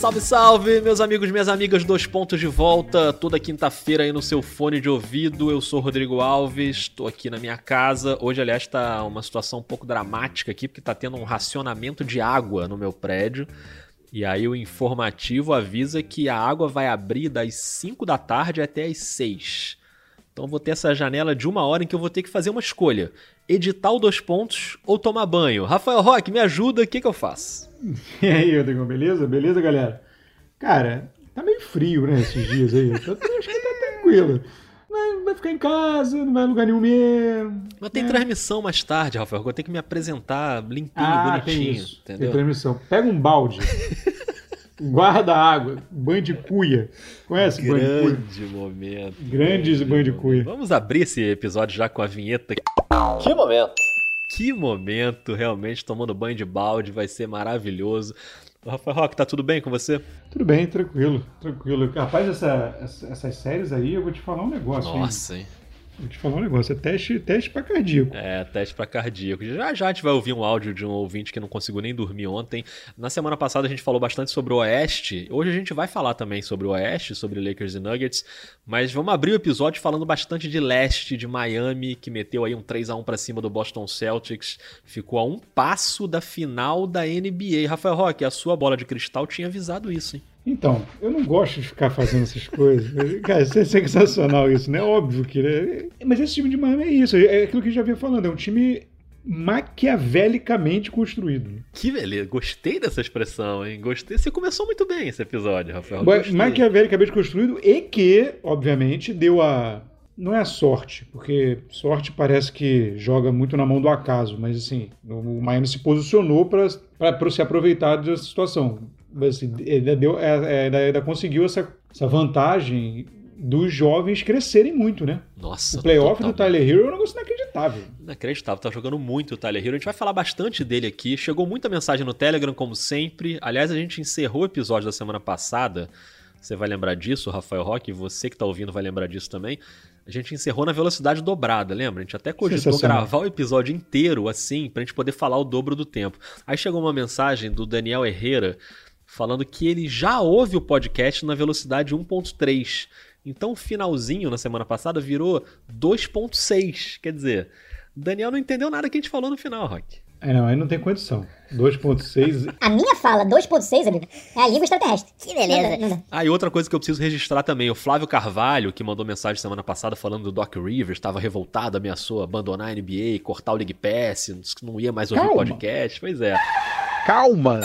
Salve, salve, meus amigos, minhas amigas, dois pontos de volta, toda quinta-feira aí no seu fone de ouvido. Eu sou Rodrigo Alves, tô aqui na minha casa. Hoje, aliás, tá uma situação um pouco dramática aqui, porque tá tendo um racionamento de água no meu prédio. E aí o informativo avisa que a água vai abrir das 5 da tarde até as 6. Então vou ter essa janela de uma hora em que eu vou ter que fazer uma escolha: editar o dois pontos ou tomar banho. Rafael Roque, me ajuda, o que, que eu faço? E aí, Rodrigo, beleza? Beleza, galera? Cara, tá meio frio, né, esses dias aí. Então, acho que tá tranquilo. Vai, vai ficar em casa, não vai lugar nenhum mesmo. Mas tem né? transmissão mais tarde, Rafael. Eu tenho que me apresentar limpinho, Ah, bonitinho. tem isso. Entendeu? Tem transmissão. Pega um balde, guarda água, banho de cuia. Conhece banho de cuia? Grande momento. Grandes banho de cuia. Vamos abrir esse episódio já com a vinheta. Que momento! Que momento, realmente, tomando banho de balde, vai ser maravilhoso. Rafael Roque, tá tudo bem com você? Tudo bem, tranquilo, tranquilo. Rapaz, essa- essa- essas séries aí, eu vou te falar um negócio. hein? Nossa, hein? Vou te falar um negócio. É teste, teste pra cardíaco. É, teste pra cardíaco. Já já a gente vai ouvir um áudio de um ouvinte que não conseguiu nem dormir ontem. Na semana passada a gente falou bastante sobre o Oeste. Hoje a gente vai falar também sobre o Oeste, sobre Lakers e Nuggets. Mas vamos abrir o episódio falando bastante de Leste, de Miami, que meteu aí um 3 a 1 pra cima do Boston Celtics. Ficou a um passo da final da NBA. Rafael Roque, a sua bola de cristal tinha avisado isso, hein? Então, eu não gosto de ficar fazendo essas coisas. Cara, isso é sensacional isso, né? Óbvio que. né? Mas esse time de Miami é isso. É aquilo que a gente já vinha falando. É um time maquiavelicamente construído. Que beleza, gostei dessa expressão, hein? Gostei. Você começou muito bem esse episódio, Rafael. Gostei. Maquiavelicamente construído e que, obviamente, deu a. Não é a sorte, porque sorte parece que joga muito na mão do acaso, mas assim, o Miami se posicionou para se aproveitar dessa situação. Mas, assim, ainda, deu, é, é, ainda- ainda conseguiu essa, essa vantagem dos jovens crescerem muito, né? Nossa, O playoff do totalmente. Tyler Hero é um negócio inacreditável. Inacreditável, tá jogando muito o Tyler Hero. A gente vai falar bastante dele aqui. Chegou muita mensagem no Telegram, como sempre. Aliás, a gente encerrou o episódio da semana passada. Você vai lembrar disso, Rafael Roque? Você que tá ouvindo vai lembrar disso também. A gente encerrou na velocidade dobrada, lembra? A gente até cogitou gravar o episódio inteiro assim, pra gente poder falar o dobro do tempo. Aí chegou uma mensagem do Daniel Herrera falando que ele já ouve o podcast na velocidade 1.3. Então o finalzinho na semana passada virou 2.6. Quer dizer, Daniel não entendeu nada que a gente falou no final, Rock. É, não, aí não tem condição. 2.6. A minha fala 2.6, amigo, é a língua extraterrestre. Que beleza. Não não dá. Ah, e outra coisa que eu preciso registrar também, o Flávio Carvalho, que mandou mensagem semana passada falando do Doc Rivers, estava revoltado, ameaçou abandonar a NBA, cortar o League Pass, não ia mais ouvir o Calma. podcast. Pois é. Calma!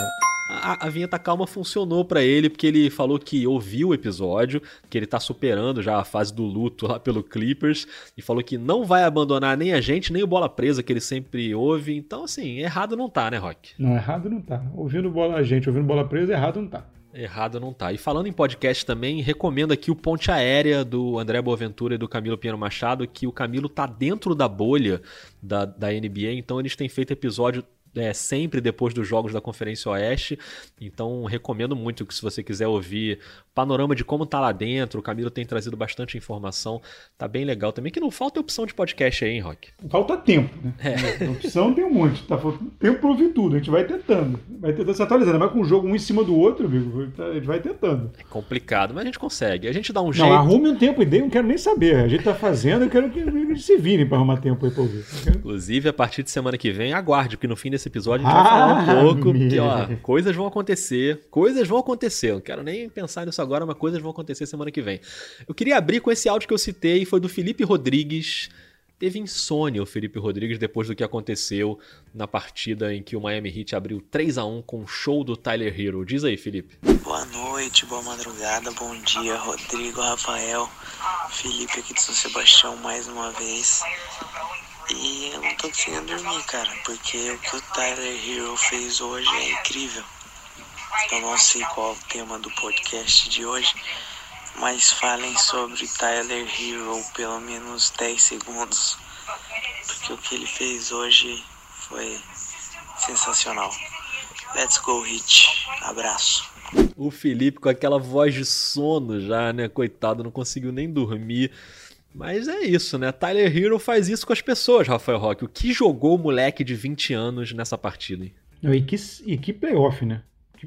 A, a vinheta calma funcionou pra ele, porque ele falou que ouviu o episódio, que ele tá superando já a fase do luto lá pelo Clippers, e falou que não vai abandonar nem a gente, nem o Bola Presa, que ele sempre ouve. Então, assim, errado não tá, né, Rock? Não, errado não tá. Ouvindo bola, gente, ouvindo bola presa, errado não tá. Errado não tá. E falando em podcast também, recomendo aqui o Ponte Aérea do André Boaventura e do Camilo Pinheiro Machado, que o Camilo tá dentro da bolha da, da NBA, então eles têm feito episódio é, sempre depois dos jogos da Conferência Oeste. Então recomendo muito que se você quiser ouvir panorama de como tá lá dentro, o Camilo tem trazido bastante informação, tá bem legal também, que não falta opção de podcast aí, hein, Rock? Falta tempo, né? É. Opção tem um monte. Tá faltando tempo pra ouvir tudo. A gente vai tentando. Vai tentando se atualizando. Mas com o jogo um em cima do outro, amigo, a gente vai tentando. É complicado, mas a gente consegue. A gente dá um jeito. Não, arrume um tempo e dê, eu não quero nem saber. A gente tá fazendo, eu quero que eles se virem pra arrumar tempo aí pra ouvir. Inclusive, a partir de semana que vem, aguarde, porque no fim desse episódio a gente Ah, vai falar um pouco. meu. Que, ó, coisas vão acontecer. Coisas vão acontecer. Eu não quero nem pensar nisso agora, mas coisas vão acontecer semana que vem. Eu queria abrir com esse áudio que eu citei, foi do Felipe Rodrigues. Teve insônia o Felipe Rodrigues depois do que aconteceu na partida em que o Miami Heat abriu 3 a 1 com o show do Tyler Hero. Diz aí, Felipe. Boa noite, boa madrugada, bom dia, Rodrigo, Rafael, Felipe aqui de São Sebastião mais uma vez. E eu não tô conseguindo dormir, cara, porque o que o Tyler Hero fez hoje é incrível. Eu não sei qual é o tema do podcast de hoje, mas falem sobre Tyler Hero pelo menos 10 segundos, porque o que ele fez hoje foi sensacional. Let's go, Hit. Abraço. O Felipe com aquela voz de sono já, né? Coitado, não conseguiu nem dormir. Mas é isso, né? Tyler Hero faz isso com as pessoas, Rafael Roque. O que jogou o moleque de 20 anos nessa partida? e, que, e que playoff, né?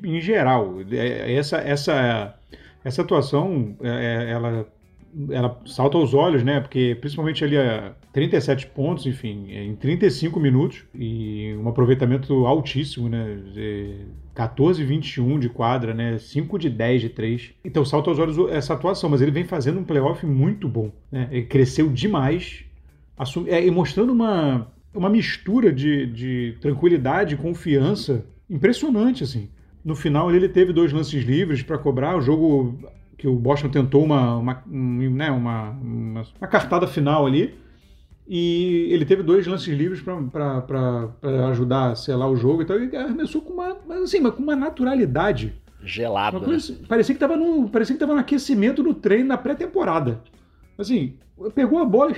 em geral. É, essa, essa, essa atuação, é, ela, ela salta aos olhos, né? Porque principalmente ali a 37 pontos, enfim, em 35 minutos e um aproveitamento altíssimo, né? 14 21 de quadra, né? 5 de 10 de 3. Então salta aos olhos essa atuação, mas ele vem fazendo um playoff muito bom, né? Ele cresceu demais, assum... é, e mostrando uma, uma mistura de, de tranquilidade e confiança impressionante, assim. No final ele teve dois lances livres para cobrar. O jogo que o Boston tentou uma, uma, né, uma, uma, uma cartada final ali. E ele teve dois lances livres para ajudar a selar o jogo e tal. E arremessou com uma, mas assim, mas com uma naturalidade. Gelada. Uma coisa, né? Parecia que estava no, parecia que tava no aquecimento do treino na pré-temporada. Assim, pegou a bola,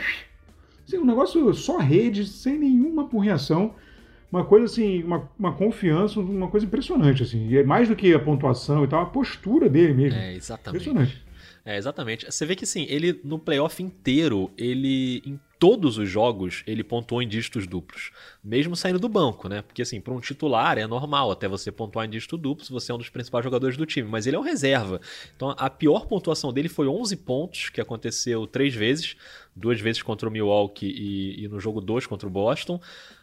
assim, um negócio só rede, sem nenhuma apurreação uma coisa assim, uma, uma confiança, uma coisa impressionante, assim. E é mais do que a pontuação e tal, a postura dele mesmo. É, exatamente. Impressionante. É, exatamente. Você vê que assim, ele no playoff inteiro, ele todos os jogos, ele pontuou em dígitos duplos, mesmo saindo do banco, né? Porque assim, para um titular é normal até você pontuar em dígito duplo se você é um dos principais jogadores do time, mas ele é um reserva. Então a pior pontuação dele foi 11 pontos, que aconteceu três vezes, duas vezes contra o Milwaukee e, e no jogo 2 contra o Boston.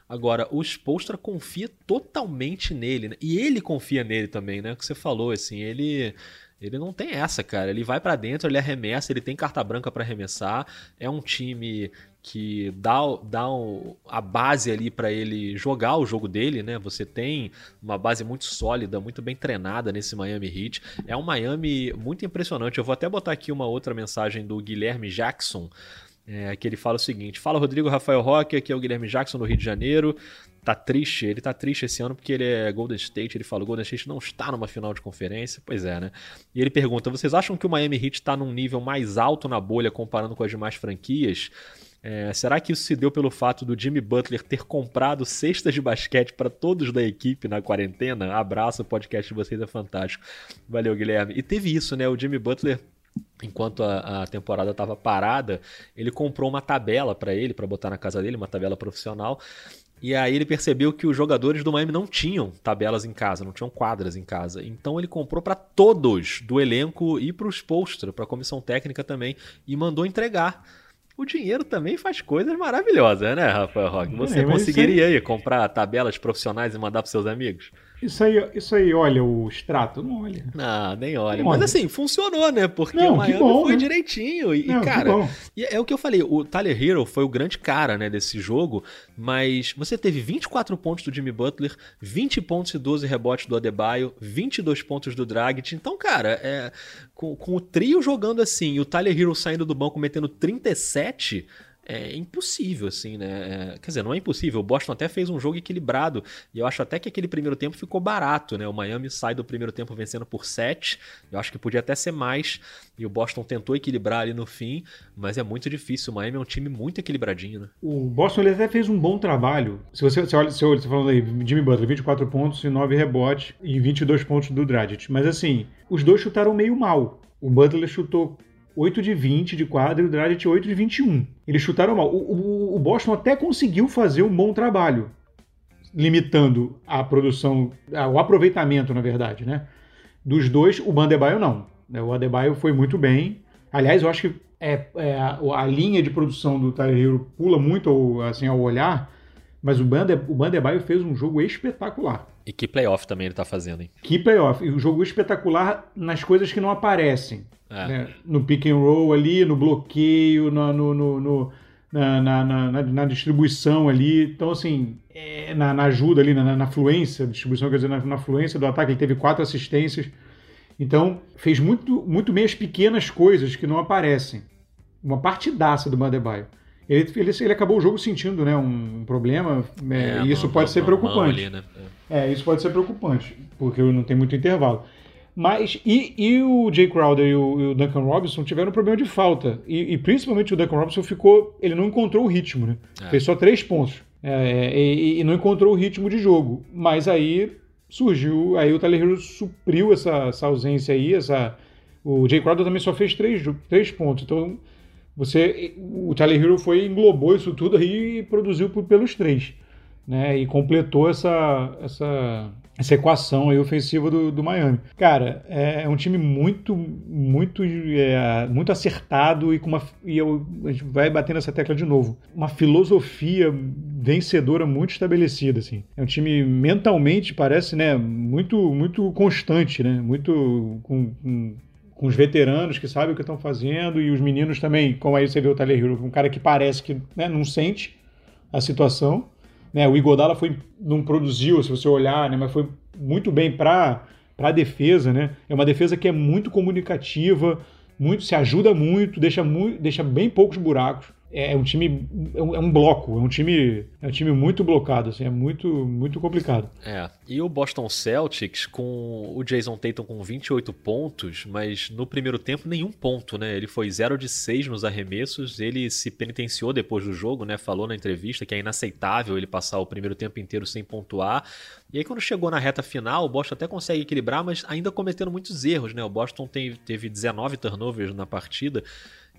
Agora, o Spolstra confia totalmente nele, né? E ele confia nele também, né? O que você falou, assim, ele ele não tem essa, cara. Ele vai para dentro, ele arremessa, ele tem carta branca para arremessar. É um time que dá, dá um, a base ali para ele jogar o jogo dele, né? Você tem uma base muito sólida, muito bem treinada nesse Miami Heat. É um Miami muito impressionante. Eu vou até botar aqui uma outra mensagem do Guilherme Jackson é, que ele fala o seguinte: Fala Rodrigo Rafael Roque, aqui é o Guilherme Jackson do Rio de Janeiro. Tá triste, ele tá triste esse ano porque ele é Golden State. Ele fala: o Golden State não está numa final de conferência. Pois é, né? E ele pergunta: vocês acham que o Miami Heat está num nível mais alto na bolha comparando com as demais franquias? É, será que isso se deu pelo fato do Jimmy Butler ter comprado cestas de basquete para todos da equipe na quarentena? Abraço, o podcast de vocês é fantástico. Valeu, Guilherme. E teve isso, né? O Jimmy Butler enquanto a, a temporada estava parada, ele comprou uma tabela para ele, para botar na casa dele, uma tabela profissional. E aí ele percebeu que os jogadores do Miami não tinham tabelas em casa, não tinham quadras em casa. Então ele comprou para todos do elenco e para os posters, para a comissão técnica também, e mandou entregar. O dinheiro também faz coisas maravilhosas, né, Rafael Roque? Você é, conseguiria aí comprar tabelas profissionais e mandar para seus amigos? Isso aí, isso aí olha o extrato? Não olha. Não, nem olha. Não Mas olha. assim, funcionou, né? Porque não, o Miami bom, foi né? direitinho. E, não, cara, e é o que eu falei, o Tyler Hero foi o grande cara, né, desse jogo, mas você teve 24 pontos do Jimmy Butler, 20 pontos e 12 rebotes do Adebayo, 22 pontos do Dragic. Então, cara, é, com, com o trio jogando assim e o Tyler Hero saindo do banco metendo 37 é impossível, assim, né? É, quer dizer, não é impossível. O Boston até fez um jogo equilibrado. E eu acho até que aquele primeiro tempo ficou barato, né? O Miami sai do primeiro tempo vencendo por 7. Eu acho que podia até ser mais. E o Boston tentou equilibrar ali no fim, mas é muito difícil. O Miami é um time muito equilibradinho, né? O Boston ele até fez um bom trabalho. Se você, você olha, você olha, você falando aí, Jimmy Butler, 24 pontos e 9 rebotes e 22 pontos do Dragic. Mas assim, os dois chutaram meio mal. O Butler chutou 8 de 20 de quadra e o Dragic 8 de 21. Eles chutaram mal. O, o, o, Boston até conseguiu fazer um bom trabalho, limitando a produção, o aproveitamento, na verdade, né? Dos dois, o Bandebaio não. Né? O Adebayo foi muito bem. Aliás, eu acho que é, é a, linha de produção do Tyler pula muito ao, assim, ao olhar, mas o, Bande, o Bandebaio fez um jogo espetacular. E que playoff também ele tá fazendo, hein? Que playoff. E um jogo espetacular nas coisas que não aparecem. É. Né? No pick and roll ali, no bloqueio, no, no, no, no na, na, na, na, distribuição ali. Então, assim, é, na, na, ajuda ali, na, na fluência, distribuição, quer dizer, na, na fluência do ataque, ele teve quatro assistências. Então, fez muito, muito bem as pequenas coisas que não aparecem. Uma partidaça do Madebaio. Ele, ele, ele acabou o jogo sentindo né, um, problema, é, é, e isso pode ser preocupante. Ali, né? é. isso pode ser preocupante, porque não tem muito intervalo. Mas, e, e o Jay Crowder e o, e o, Duncan Robinson tiveram um problema de falta. E, e, principalmente o Duncan Robinson ficou. Ele não encontrou o ritmo, né? É. Fez só três pontos. É, e, e, não encontrou o ritmo de jogo. Mas aí surgiu. Aí o Tyler Hero supriu essa, essa ausência aí. Essa, o Jay Crowder também só fez três, três pontos. Então, você. O Tyler Hero foi englobou isso tudo aí e produziu por, pelos três. Né? E completou essa, essa, essa equação aí ofensiva do, do Miami. Cara, é, é um time muito, muito, é, muito acertado e com uma. E eu, a gente vai bater nessa tecla de novo. Uma filosofia vencedora muito estabelecida, assim. É um time mentalmente, parece, né? Muito, muito constante, né? Muito. Com, com, com os veteranos que sabem o que estão fazendo e os meninos também, como aí você vê o Tyler Hero, um cara que parece que né, não sente a situação né? O Igodala foi, não produziu, se você olhar, né? mas foi muito bem para a defesa. Né? É uma defesa que é muito comunicativa, muito se ajuda muito, deixa, muito, deixa bem poucos buracos é um time é um, é um, bloco, é um time é um time muito blocado, assim, é muito muito complicado. É. E o Boston Celtics com o Jason Tatum com 28 pontos, mas no primeiro tempo nenhum ponto, né? Ele foi 0 de 6 nos arremessos, ele se penitenciou depois do jogo, né? Falou na entrevista que é inaceitável ele passar o primeiro tempo inteiro sem pontuar. E aí quando chegou na reta final, o Boston até consegue equilibrar, mas ainda cometendo muitos erros, né? O Boston teve 19 turnovers na partida.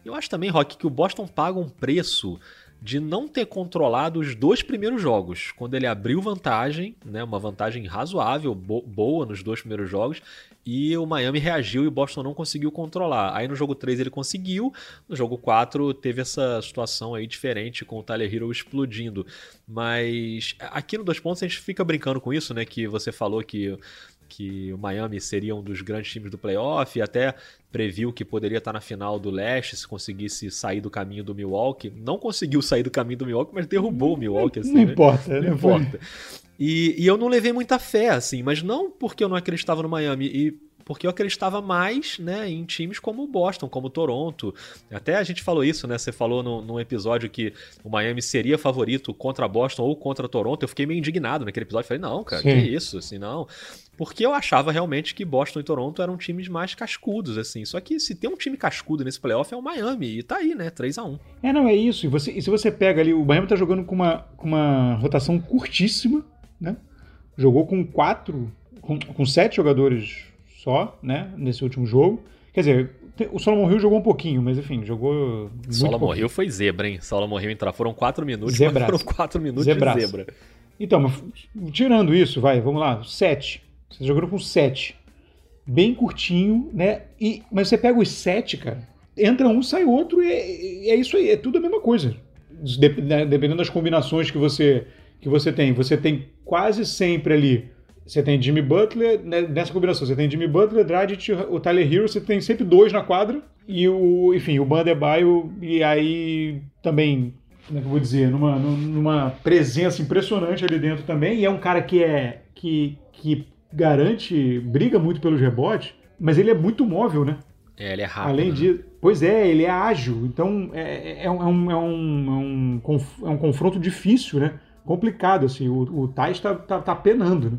Eu acho também, Rock, que o Boston paga um preço de não ter controlado os dois primeiros jogos. Quando ele abriu vantagem, né, uma vantagem razoável, bo boa nos dois primeiros jogos, e o Miami reagiu e o Boston não conseguiu controlar. Aí no jogo 3 ele conseguiu, no jogo 4 teve essa situação aí diferente com o Tyler Hero explodindo. Mas aqui no dois pontos a gente fica brincando com isso, né, que você falou que que o Miami seria um dos grandes times do playoff, e até previu que poderia estar na final do leste se conseguisse sair do caminho do Milwaukee. Não conseguiu sair do caminho do Milwaukee, mas derrubou o Milwaukee. Assim, não né? importa, não, não importa. E, e, eu não levei muita fé, assim, mas não porque eu não acreditava no Miami, e porque eu acreditava mais né, em times como o Boston, como o Toronto. Até a gente falou isso, né? Você falou no, num episódio que o Miami seria favorito contra Boston ou contra Toronto. Eu fiquei meio indignado naquele episódio. Falei, não, cara, Sim. que isso? Assim, não. Porque eu achava realmente que Boston e Toronto eram times mais cascudos, assim. Só que se tem um time cascudo nesse playoff é o Miami. E tá aí, né? 3 a 1 É, não, é isso. E, você, e se você pega ali, o Miami tá jogando com uma, com uma rotação curtíssima, né? Jogou com quatro, com, com sete jogadores só, né, nesse último jogo. Quer dizer, o Solomon Hill jogou um pouquinho, mas enfim, jogou. Solomon Hill foi zebra, hein? Solomon Hill entrar. Foram quatro minutos, Zebraço. foram quatro minutos Zebraço. de zebra. Então, mas, tirando isso, vai, vamos lá, sete. Vocês jogaram com sete. Bem curtinho, né? E, mas você pega os sete, cara. Entra um, sai outro, e é, é isso aí, é tudo a mesma coisa. Né, dependendo das combinações que você, que você tem. Você tem quase sempre ali você tem Jimmy Butler, né, nessa combinação, você tem Jimmy Butler, Dragic, o Tyler Hero, você tem sempre dois na quadra, e o, enfim, o Bandebaio, e aí também, como é que eu vou dizer, numa, numa presença impressionante ali dentro também, e é um cara que é, que, que garante, briga muito pelos rebotes, mas ele é muito móvel, né? É, ele é rápido. Além né? de. Pois é, ele é ágil. Então é, é, um, é, um, é, um, é um confronto difícil, né? Complicado, assim. O, o Thais tá, tá, tá penando, né?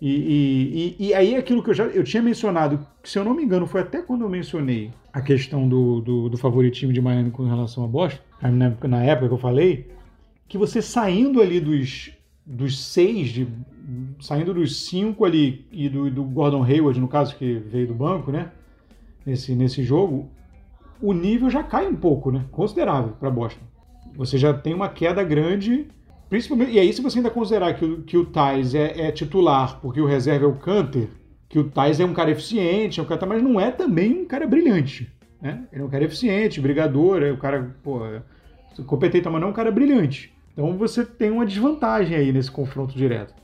E, e, e, aí aquilo que eu já eu tinha mencionado, que se eu não me engano foi até quando eu mencionei a questão do, do, do favoritismo de Miami com relação a Boston, na época, na época que eu falei, que você saindo ali dos, dos seis, de, saindo dos cinco ali e do, do Gordon Hayward, no caso que veio do banco, né, nesse, nesse jogo, o nível já cai um pouco, né, considerável para Boston. Você já tem uma queda grande Principalmente, e aí, se você ainda considerar que o, que o Thais é, é titular, porque o reserva é o Canter, que o Thais é um cara eficiente, é um cara, mas não é também um cara brilhante. Né? Ele é um cara eficiente, brigador, é um cara pô, é competente, mas não é um cara brilhante. Então você tem uma desvantagem aí nesse confronto direto.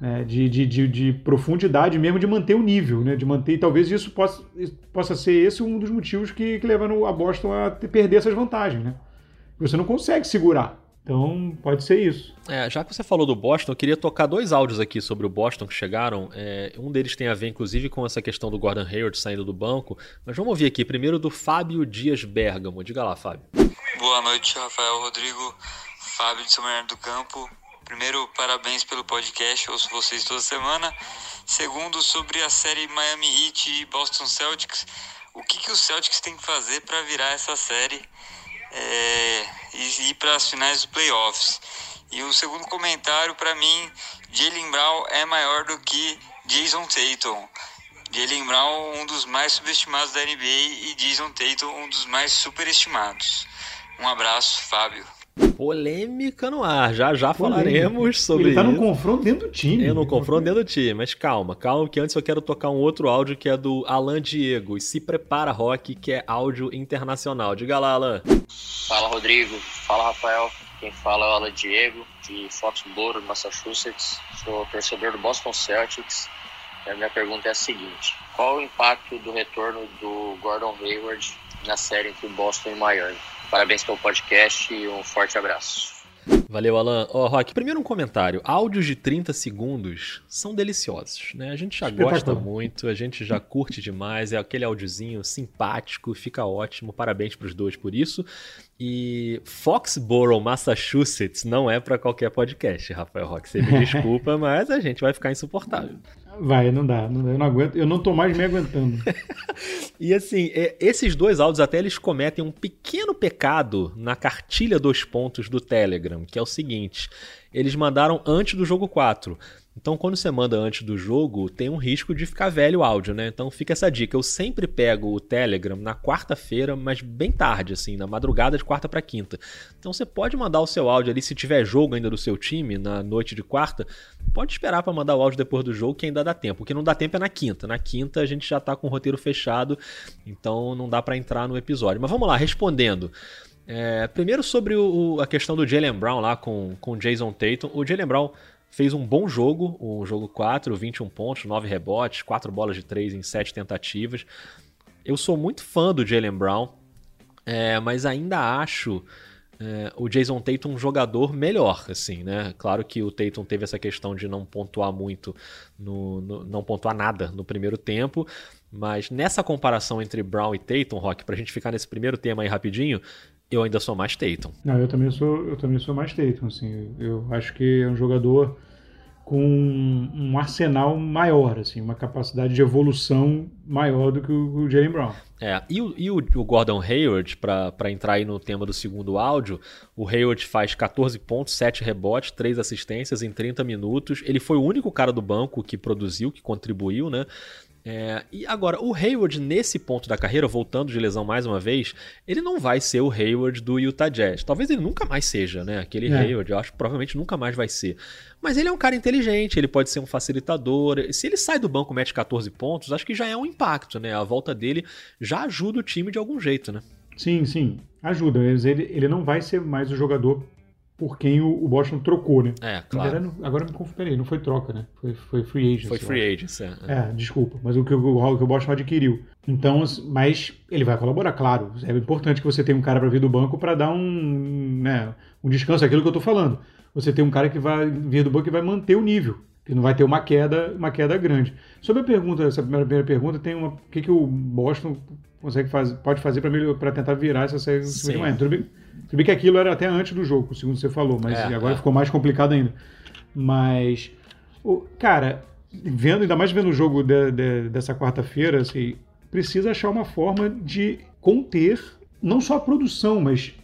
Né? De, de, de, de, profundidade mesmo, de manter o nível, né? de manter. Talvez isso possa, possa ser esse um dos motivos que, que levaram a Boston a perder essas vantagens. Né? Você não consegue segurar. Então, pode ser isso. É, já que você falou do Boston, eu queria tocar dois áudios aqui sobre o Boston que chegaram. É, um deles tem a ver, inclusive, com essa questão do Gordon Hayward saindo do banco. Mas vamos ouvir aqui primeiro do Fábio Dias Bergamo. Diga lá, Fábio. Boa noite, Rafael Rodrigo. Fábio de São Bernardo do Campo. Primeiro, parabéns pelo podcast, ouço vocês toda semana. Segundo, sobre a série Miami Heat e Boston Celtics. O que, que o Celtics tem que fazer para virar essa série? É, e ir para as finais dos playoffs. E o segundo comentário, para mim, Jalen Brown é maior do que Jason Tatum. Jalen Brown, um dos mais subestimados da NBA, e Jason Tatum, um dos mais superestimados. Um abraço, Fábio. Polêmica no ar, já já falaremos sobre Ele tá num isso. confronto dentro do time. Eu não confronto dentro do time, mas calma, calma, que antes eu quero tocar um outro áudio que é do Alan Diego. E se prepara, Rock, que é áudio internacional. Diga lá, Alan. Fala Rodrigo, fala Rafael, quem fala é o Alan Diego, de Foxborough, Massachusetts. Sou torcedor do Boston Celtics. E a minha pergunta é a seguinte: qual o impacto do retorno do Gordon Hayward na série entre Boston e Miami? Parabéns pelo podcast e um forte abraço. Valeu, Alan. Ó, Rock, primeiro um comentário. Áudios de 30 segundos são deliciosos, né? A gente já gosta muito, a gente já curte demais, é aquele áudiozinho simpático, fica ótimo. Parabéns pros dois por isso. E Foxborough, Massachusetts, não é pra qualquer podcast, Rafael Rock. Você me desculpa, mas a gente vai ficar insuportável. Vai, não dá, Eu não aguento. Eu não tô mais me aguentando. E assim, é, esses dois áudios até eles cometem um pequeno pecado na cartilha dos pontos do Telegram, que é o seguinte: eles mandaram antes do jogo 4. Então, quando você manda antes do jogo, tem um risco de ficar velho o áudio, né? Então, fica essa dica. Eu sempre pego o Telegram na quarta-feira, mas bem tarde, assim, na madrugada de quarta para quinta. Então, você pode mandar o seu áudio ali, se tiver jogo ainda do seu time, na noite de quarta, pode esperar para mandar o áudio depois do jogo, que ainda dá tempo. O que não dá tempo é na quinta. Na quinta, a gente já tá com o roteiro fechado, então não dá para entrar no episódio. Mas vamos lá, respondendo. É, primeiro sobre o- a questão do Jalen Brown lá com o Jason Tatum. O Jalen Brown fez um bom jogo, o jogo 4, 21 pontos, 9 rebotes, 4 bolas de 3 em 7 tentativas. Eu sou muito fã do Jalen Brown, é, mas ainda acho é, o Jason Tatum um jogador melhor, assim, né? Claro que o Tatum teve essa questão de não pontuar muito, no, no- não pontuar nada no primeiro tempo, mas nessa comparação entre Brown e Tatum, Rock, pra gente ficar nesse primeiro tema aí rapidinho, eu ainda sou mais Tatum. Não, eu também sou, eu também sou mais Tatum, assim. Eu acho que é um jogador com um arsenal maior, assim, uma capacidade de evolução maior do que o, o Jalen Brown. É, e o, e o- o Gordon Hayward, para entrar aí no tema do segundo áudio, o Hayward faz 14 pontos, 7 rebotes, 3 assistências em 30 minutos. Ele foi o único cara do banco que produziu, que contribuiu, né? É, e agora, o Hayward, nesse ponto da carreira, voltando de lesão mais uma vez, ele não vai ser o Hayward do Utah Jazz. Talvez ele nunca mais seja, né? Aquele É. Hayward, eu acho que provavelmente nunca mais vai ser. Mas ele é um cara inteligente, ele pode ser um facilitador. Se ele sai do banco e mete 14 pontos, acho que já é um impacto, né? A volta dele já ajuda o time de algum jeito, né? Sim, sim, ajuda. Ele, ele não vai ser mais o jogador por quem o, Boston trocou, né? É, claro. agora me confundi, não foi troca, né? Foi, foi free agent. Foi free agent, é. É, desculpa, mas o que o, o que o Boston adquiriu. Então, mas ele vai colaborar, claro. É importante que você tenha um cara para vir do banco para dar um, né, um descanso, é aquilo que eu tô falando. Você tem um cara que vai vir do banco e vai manter o nível, que não vai ter uma queda, uma queda grande. Sobre a pergunta, essa primeira, primeira pergunta, tem uma, o que, que o Boston consegue fazer, pode fazer para tentar virar essa série de manhã. Tudo bem, tudo bem que aquilo era até antes do jogo, segundo você falou, mas É, agora é. ficou mais complicado ainda. Mas, o, cara, vendo, ainda mais vendo o jogo de- de- dessa quarta-feira, assim, precisa achar uma forma de conter não só a produção, mas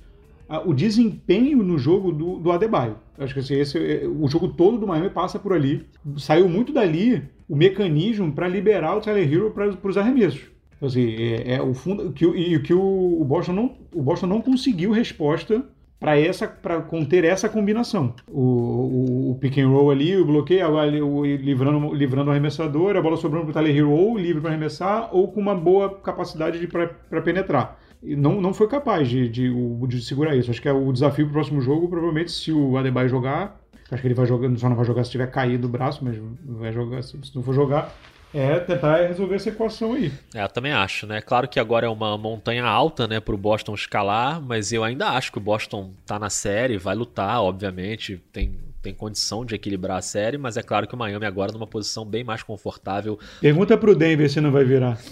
a- o desempenho no jogo do, do Adebayo. Acho que assim, esse, é- o jogo todo do Miami passa por ali. Saiu muito dali o mecanismo para liberar o Tyler Hero para os arremessos. Então, assim, é, é o fundo que, e que o, Boston não o Boston não conseguiu resposta para essa para conter essa combinação. O, o, o pick and roll ali, o bloqueio, o, livrando, livrando o arremessador, a bola sobrando para o Tyler Hero ou livre para arremessar ou com uma boa capacidade para penetrar. Não, não foi capaz de, de, de segurar isso. Acho que é o desafio para o próximo jogo, provavelmente, se o Adebayo jogar, acho que ele vai jogar, só não vai jogar se tiver caído o braço, mas vai jogar se, se não for jogar, é tentar resolver essa equação aí. É, eu também acho, né? Claro que agora é uma montanha alta, né, pro Boston escalar, mas eu ainda acho que o Boston tá na série, vai lutar, obviamente, tem, tem condição de equilibrar a série, mas é claro que o Miami agora numa posição bem mais confortável. Pergunta pro Denver se não vai virar.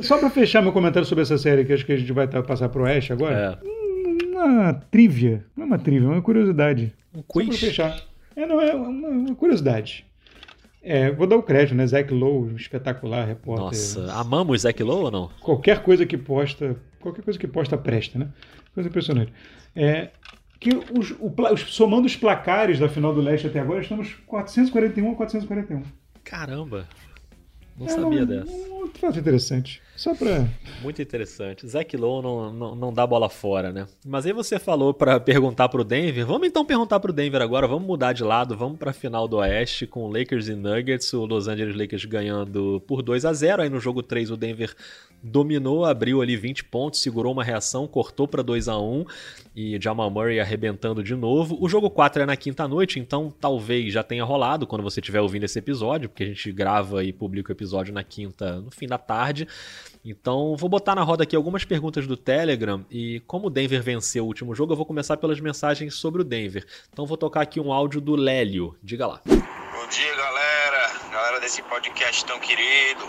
Só para fechar meu comentário sobre essa série, que acho que a gente vai tá- passar pro Oeste agora. É, Uma trivia. Não é uma trivia, é uma curiosidade. um Só quiz. fechar. É, não, é uma, uma curiosidade. É, vou dar o crédito, né? Zach Lowe, espetacular repórter. Nossa, amamos Zach Lowe ou não? Qualquer coisa que posta, qualquer coisa que posta presta, né? Coisa impressionante. É, que os, o os- somando os placares da final do Leste até agora, estamos 441 a 441. Caramba, não É, sabia não, dessa. não um fato interessante. Só pra. Muito interessante. Zach Lowe não, não, não dá bola fora, né? Mas aí você falou para perguntar pro Denver. Vamos então perguntar pro Denver agora. Vamos mudar de lado. Vamos pra final do Oeste com Lakers e Nuggets. O Los Angeles Lakers ganhando por 2 a 0 Aí no jogo 3 o Denver dominou, abriu ali 20 pontos, segurou uma reação, cortou para 2 a 1 e Jamal Murray arrebentando de novo. O jogo 4 é na quinta noite, então talvez já tenha rolado quando você estiver ouvindo esse episódio, porque a gente grava e publica o episódio na quinta, no fim da tarde. Então, vou botar na roda aqui algumas perguntas do Telegram e como o Denver venceu o último jogo, eu vou começar pelas mensagens sobre o Denver. Então, vou tocar aqui um áudio do Lélio. Diga lá. Bom dia, galera. Galera desse podcast tão querido.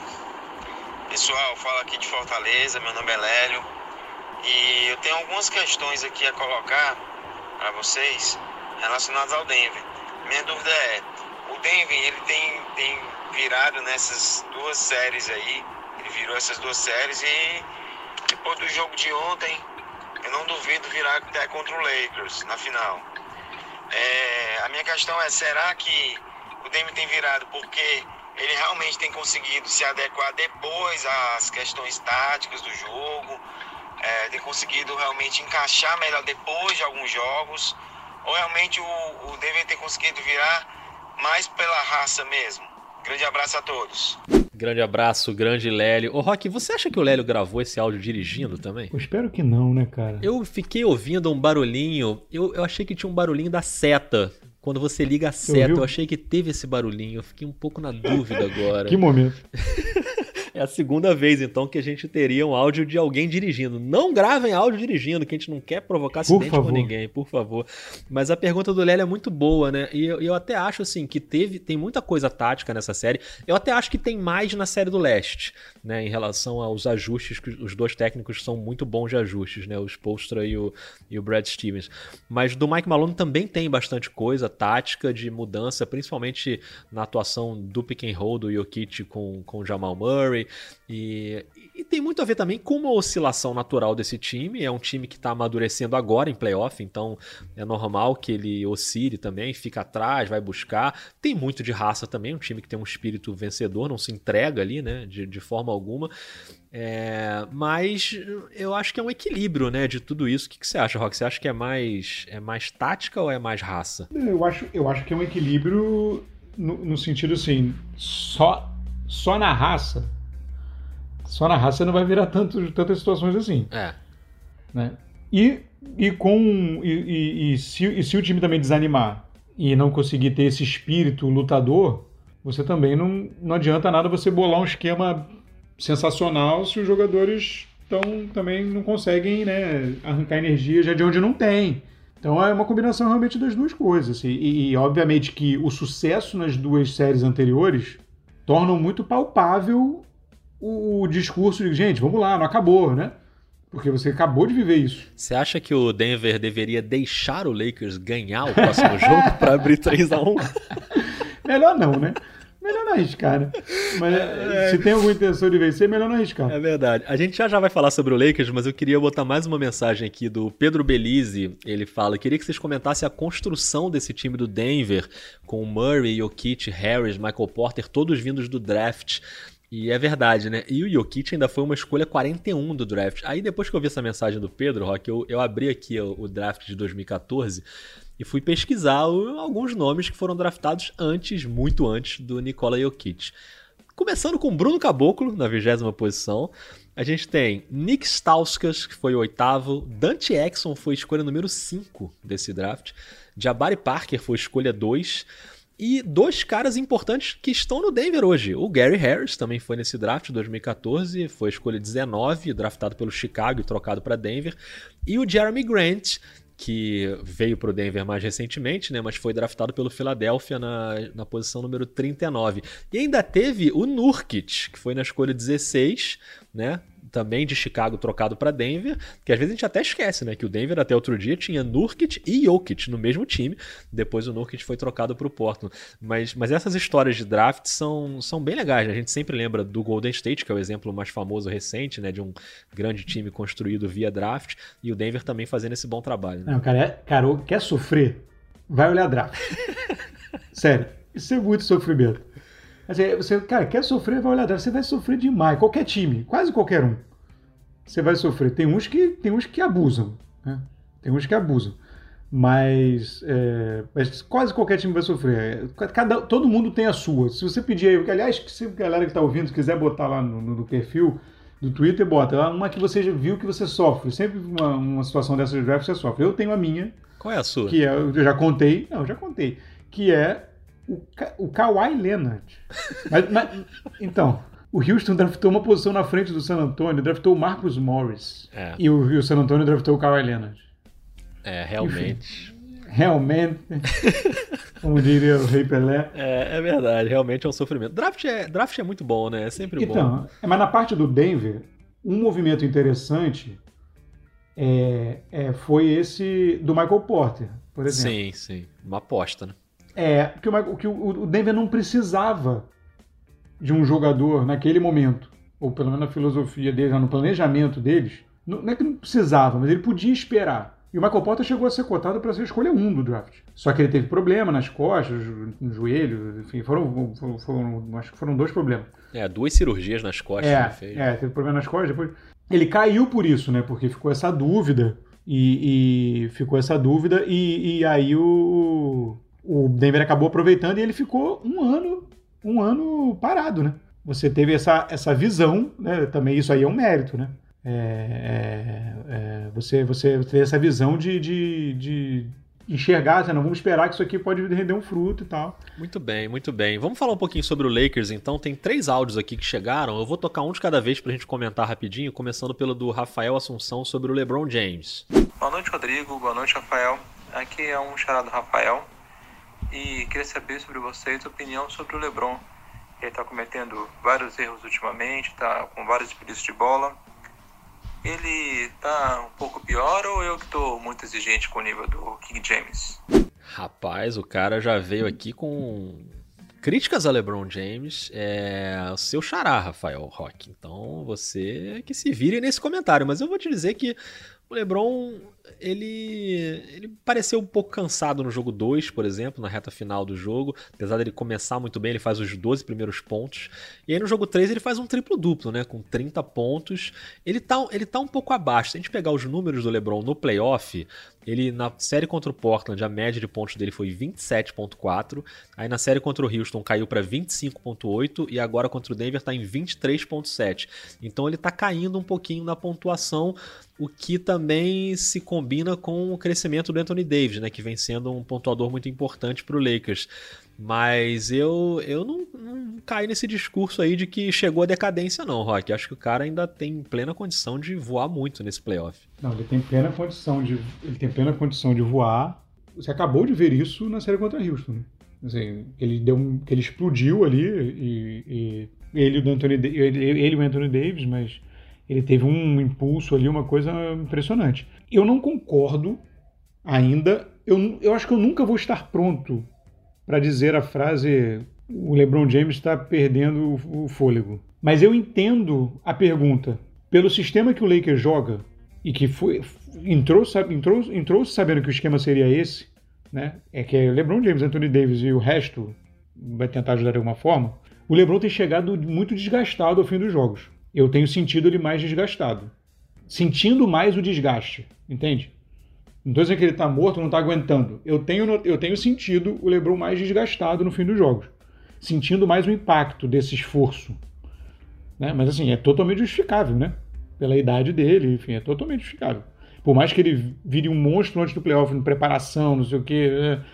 Pessoal, fala aqui de Fortaleza, meu nome é Lélio. E eu tenho algumas questões aqui a colocar para vocês relacionadas ao Denver. Minha dúvida é, o Denver ele tem, tem virado nessas duas séries aí, ele virou essas duas séries e depois do jogo de ontem, eu não duvido virar até contra o Lakers na final. É, a minha questão é, será que o Denver tem virado porque ele realmente tem conseguido se adequar depois às questões táticas do jogo, é, tem conseguido realmente encaixar melhor depois de alguns jogos, ou realmente o, o Denver tem conseguido virar mais pela raça mesmo. Grande abraço a todos. Grande abraço, grande Lélio. Ô, Rock, você acha que o Lélio gravou esse áudio dirigindo também? Eu espero que não, né, cara? Eu fiquei ouvindo um barulhinho, eu, eu achei que tinha um barulhinho da seta quando você liga a seta, eu achei que teve esse barulhinho. Eu fiquei um pouco na dúvida agora. que momento. É a segunda vez, então, que a gente teria um áudio de alguém dirigindo. Não gravem áudio dirigindo, que a gente não quer provocar acidente com ninguém, por favor. Mas a pergunta do Lélia é muito boa, né? E eu, eu, até acho, assim, que teve, tem muita coisa tática nessa série. Eu até acho que tem mais na série do Leste, né? Em relação aos ajustes, que os dois técnicos são muito bons de ajustes, né? O Spolstra e o, e o Brad Stevens. Mas do Mike Malone também tem bastante coisa tática de mudança, principalmente na atuação do pick and roll do Jokic com, com o Jamal Murray. E, e, tem muito a ver também com uma oscilação natural desse time. É um time que está amadurecendo agora em playoff, então é normal que ele oscile também, fica atrás, vai buscar. Tem muito de raça também, um time que tem um espírito vencedor, não se entrega ali, né, de, de forma alguma. É, mas eu acho que é um equilíbrio, né, de tudo isso. O que, que você acha, Rock? Você acha que é mais, é mais tática ou é mais raça? Eu acho, eu acho que é um equilíbrio no, no sentido assim, só, só na raça só na raça você não vai virar tanto, tantas situações assim. É. Né? E, e, com, e, e, e, se, e se o time também desanimar e não conseguir ter esse espírito lutador, você também não, não adianta nada você bolar um esquema sensacional se os jogadores tão, também não conseguem né, arrancar energia já de onde não tem. Então é uma combinação realmente das duas coisas. E, e, e, obviamente que o sucesso nas duas séries anteriores tornam muito palpável o, o discurso de, gente, vamos lá, não acabou, né? Porque você acabou de viver isso. Você acha que o Denver deveria deixar o Lakers ganhar o próximo jogo para abrir 3 a 1 Melhor não, né? Melhor não arriscar, né? Mas é, se tem alguma intenção de vencer, melhor não arriscar. É verdade. A gente já já vai falar sobre o Lakers, mas eu queria botar mais uma mensagem aqui do Pedro Belize. Ele fala: queria que vocês comentassem a construção desse time do Denver, com Murray, Jokic, Harris, Michael Porter, todos vindos do draft. E é verdade, né? E o Jokic ainda foi uma escolha 41 do draft. Aí depois que eu vi essa mensagem do Pedro, Rock, eu, eu abri aqui o, o, draft de 2014 e fui pesquisar o, alguns nomes que foram draftados antes, muito antes, do Nikola Jokic. Começando com Bruno Caboclo, na vigésima posição. A gente tem Nick Stauskas, que foi o oitavo. Dante Exxon foi escolha número 5 desse draft. Jabari Parker foi escolha 2. E dois caras importantes que estão no Denver hoje. O Gary Harris também foi nesse draft de 2014, foi escolha 19, draftado pelo Chicago e trocado para Denver. E o Jeremy Grant, que veio para o Denver mais recentemente, né, mas foi draftado pelo Philadelphia na, na posição número 39. E ainda teve o Nurkic, que foi na escolha 16, né, também de Chicago trocado para Denver, que às vezes a gente até esquece, né? Que o Denver até outro dia tinha Nurkic e Jokic no mesmo time. Depois o Nurkic foi trocado para o Portland. Mas, mas essas histórias de draft são, são bem legais, né? A gente sempre lembra do Golden State, que é o exemplo mais famoso recente, né? De um grande time construído via draft. E o Denver também fazendo esse bom trabalho. Né? Não, cara, é, cara, quer sofrer? Vai olhar draft. Sério, isso é muito sofrimento. Assim, você, cara, quer sofrer, vai olhar, você vai sofrer demais. Qualquer time, quase qualquer um. Você vai sofrer. Tem uns que, tem uns que abusam. Né? Tem uns que abusam. Mas, é, mas quase qualquer time vai sofrer. Cada, todo mundo tem a sua. Se você pedir aí, aliás, se a galera que está ouvindo quiser botar lá no, no, perfil do Twitter, bota lá uma que você já viu que você sofre. Sempre uma, uma situação dessas de draft você sofre. Eu tenho a minha. Qual é a sua? Que é, eu já contei. Não, eu já contei. Que é o, o Kawhi Leonard. mas, mas, então, o Houston draftou uma posição na frente do San Antonio, draftou o Marcus Morris. É. E, o, e o San Antonio draftou o Kawhi Leonard. É, realmente. Enfim, realmente. como diria o Rei Pelé. É, é verdade, realmente é um sofrimento. Draft é, draft é muito bom, né? É sempre então, bom. Então, mas na parte do Denver, um movimento interessante é, é, foi esse do Michael Porter, por exemplo. Sim, sim. Uma aposta, né? É, porque o, que o Denver não precisava de um jogador naquele momento, ou pelo menos na filosofia deles, no planejamento deles. Não é que não precisava, mas ele podia esperar. E o Michael Porter chegou a ser cotado para ser escolha 1 do draft. Só que ele teve problema nas costas, no joelho, enfim, foram, foram, foram, acho que foram dois problemas. É, duas cirurgias nas costas é, ele fez. É, teve problema nas costas, depois... Ele caiu por isso, né? Porque ficou essa dúvida, e, e ficou essa dúvida, e, e aí o, o Denver acabou aproveitando e ele ficou um ano, um ano parado, né? Você teve essa, essa visão, né? Também isso aí é um mérito, né? É, é, é, você, você ter essa visão de, de, de enxergar, assim, não vamos esperar que isso aqui pode render um fruto e tal. Muito bem, muito bem. Vamos falar um pouquinho sobre o Lakers, então. Tem três áudios aqui que chegaram. Eu vou tocar um de cada vez pra gente comentar rapidinho, começando pelo do Rafael Assunção sobre o LeBron James. Boa noite, Rodrigo. Boa noite, Rafael. Aqui é um charado Rafael. E queria saber sobre vocês a opinião sobre o LeBron. Ele está cometendo vários erros ultimamente, está com vários desperdícios de bola ele tá um pouco pior ou eu que tô muito exigente com o nível do King James? Rapaz, o cara já veio aqui com críticas a LeBron James. É o seu xará, Rafael Rock. Então você que se vire nesse comentário. Mas eu vou te dizer que o LeBron ele, ele pareceu um pouco cansado no jogo 2, por exemplo, na reta final do jogo. Apesar dele começar muito bem, ele faz os 12 primeiros pontos. E aí no jogo 3 ele faz um triplo-duplo, né? Com 30 pontos. Ele tá, ele tá um pouco abaixo. Se a gente pegar os números do LeBron no playoff, ele, na série contra o Portland, a média de pontos dele foi 27,4. Aí na série contra o Houston caiu para 25,8. E agora contra o Denver está em 23,7. Então ele está caindo um pouquinho na pontuação, o que também se combina com o crescimento do Anthony Davis, né, que vem sendo um pontuador muito importante para o Lakers. Mas eu, eu não, não caí nesse discurso aí de que chegou a decadência, não, Rock. Acho que o cara ainda tem plena condição de voar muito nesse playoff. Não, ele tem plena condição de, ele tem plena condição de voar. Você acabou de ver isso na série contra Houston, né? Assim, ele deu um, ele explodiu ali e, e ele, o Anthony, ele, ele o Anthony Davis, mas ele teve um impulso ali, uma coisa impressionante. Eu não concordo ainda. Eu, eu acho que eu nunca vou estar pronto para dizer a frase o LeBron James está perdendo o fôlego. Mas eu entendo a pergunta. Pelo sistema que o Lakers joga e que foi, entrou, entrou, entrou sabendo que o esquema seria esse, né? É que é LeBron James, Anthony Davis e o resto vai tentar ajudar de alguma forma. O LeBron tem chegado muito desgastado ao fim dos jogos. Eu tenho sentido ele mais desgastado. Sentindo mais o desgaste, entende? Não estou dizendo que ele está morto, não está aguentando. Eu tenho, eu tenho sentido o LeBron mais desgastado no fim dos jogos. Sentindo mais o impacto desse esforço. Né? Mas assim, é totalmente justificável, né? Pela idade dele, enfim, é totalmente justificável. Por mais que ele vire um monstro antes do playoff, em preparação, não sei o quê. Né?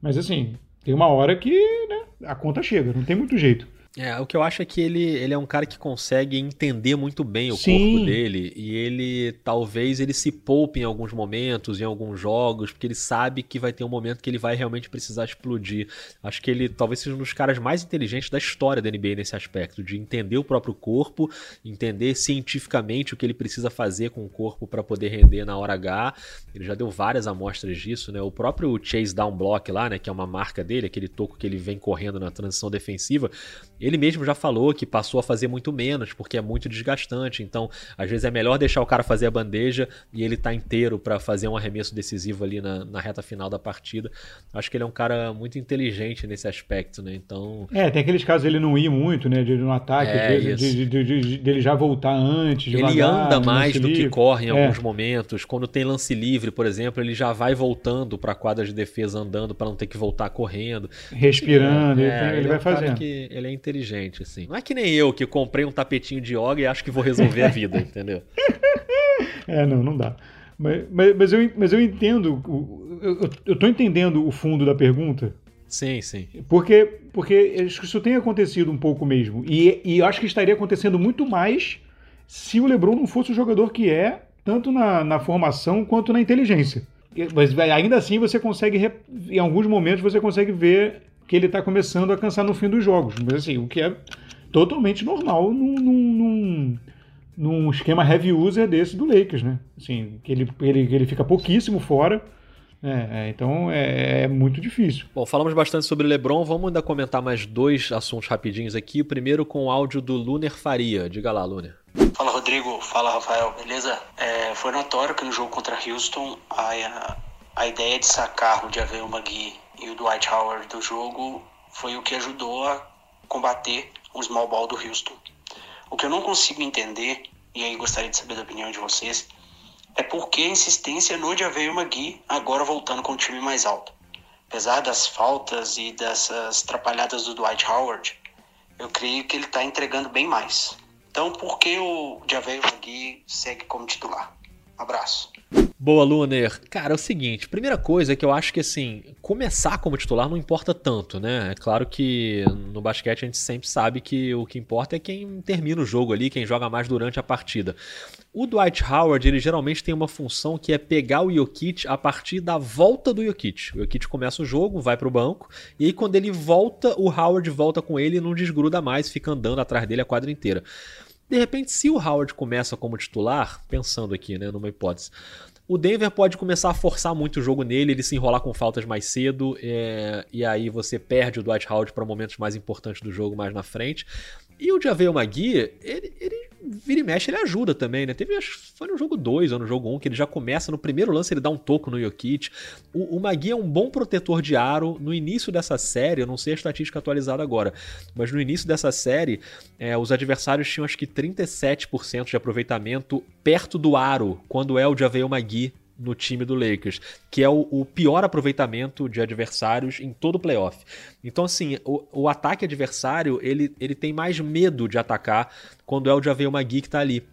Mas assim, tem uma hora que né, a conta chega, não tem muito jeito. É, o que eu acho é que ele, ele é um cara que consegue entender muito bem o Sim. corpo dele e ele talvez ele se poupe em alguns momentos, em alguns jogos, porque ele sabe que vai ter um momento que ele vai realmente precisar explodir. Acho que ele talvez seja um dos caras mais inteligentes da história da NBA nesse aspecto, de entender o próprio corpo, entender cientificamente o que ele precisa fazer com o corpo para poder render na hora H. Ele já deu várias amostras disso, né? O próprio Chase Down Block lá, né, que é uma marca dele, aquele toco que ele vem correndo na transição defensiva, Ele mesmo já falou que passou a fazer muito menos, porque é muito desgastante. Então, às vezes é melhor deixar o cara fazer a bandeja e ele tá inteiro para fazer um arremesso decisivo ali na, na, reta final da partida. Acho que ele é um cara muito inteligente nesse aspecto, né? Então. É, tem aqueles casos ele não ir muito, né? De no ataque, é, de, de, de, de, ele já voltar antes. Ele anda mais do livre. que corre em é. alguns momentos. Quando tem lance livre, por exemplo, ele já vai voltando para a quadra de defesa andando para não ter que voltar correndo. Respirando, é, ele, tem, ele, ele, vai é um fazendo. Que ele é inteligente, assim. Não é que nem eu que comprei um tapetinho de yoga e acho que vou resolver a vida, entendeu? É, não, não dá. Mas, mas, mas, eu, mas eu entendo, eu, eu tô entendendo o fundo da pergunta. Sim, sim. Porque, porque isso tem acontecido um pouco mesmo. E, e eu acho que estaria acontecendo muito mais se o LeBron não fosse o jogador que é, tanto na, na formação quanto na inteligência. Mas ainda assim você consegue, em alguns momentos, você consegue ver que ele está começando a cansar no fim dos jogos. Mas assim, o que é totalmente normal num, num, num esquema heavy user desse do Lakers, né? Assim, que ele, ele, ele fica pouquíssimo fora. É, é, então é, é, muito difícil. Bom, falamos bastante sobre LeBron. Vamos ainda comentar mais dois assuntos rapidinhos aqui. O primeiro com o áudio do Luner Faria. Diga lá, Luner. Fala Rodrigo, fala Rafael, beleza? É, foi notório que no jogo contra Houston a, a ideia de sacar o Javel Magui e o Dwight Howard do jogo foi o que ajudou a combater o small ball do Houston. O que eu não consigo entender, e aí gostaria de saber da opinião de vocês, é por que a insistência no Javel Magui agora voltando com o time mais alto. Apesar das faltas e dessas atrapalhadas do Dwight Howard, eu creio que ele está entregando bem mais. Então, por que o Javel Magui segue como titular? Abraço. Boa, Luner. Cara, é o seguinte, primeira coisa é que eu acho que assim, começar como titular não importa tanto, né? É claro que no basquete a gente sempre sabe que o que importa é quem termina o jogo ali, quem joga mais durante a partida. O Dwight Howard, ele geralmente tem uma função que é pegar o Jokic a partir da volta do Jokic. O Jokic começa o jogo, vai pro banco, e aí quando ele volta, o Howard volta com ele e não desgruda mais, fica andando atrás dele a quadra inteira. De repente, se o Howard começa como titular, pensando aqui, né, numa hipótese, o Denver pode começar a forçar muito o jogo nele, ele se enrolar com faltas mais cedo, é, e aí você perde o Dwight Howard para momentos mais importantes do jogo mais na frente. E o Javel Magui, ele, ele vira e mexe, ele ajuda também, né? Teve, acho foi no jogo 2 ou no jogo 1, um, que ele já começa, no primeiro lance ele dá um toco no Jokic. O, o Magui é um bom protetor de aro. No início dessa série, eu não sei a estatística atualizada agora, mas no início dessa série, é, os adversários tinham acho que 37% de aproveitamento perto do aro, quando é o Javel Magui no time do Lakers, que é o, o, pior aproveitamento de adversários em todo o playoff. Então, assim, o, o, ataque adversário ele, ele tem mais medo de atacar quando é o Javel Magui que está ali.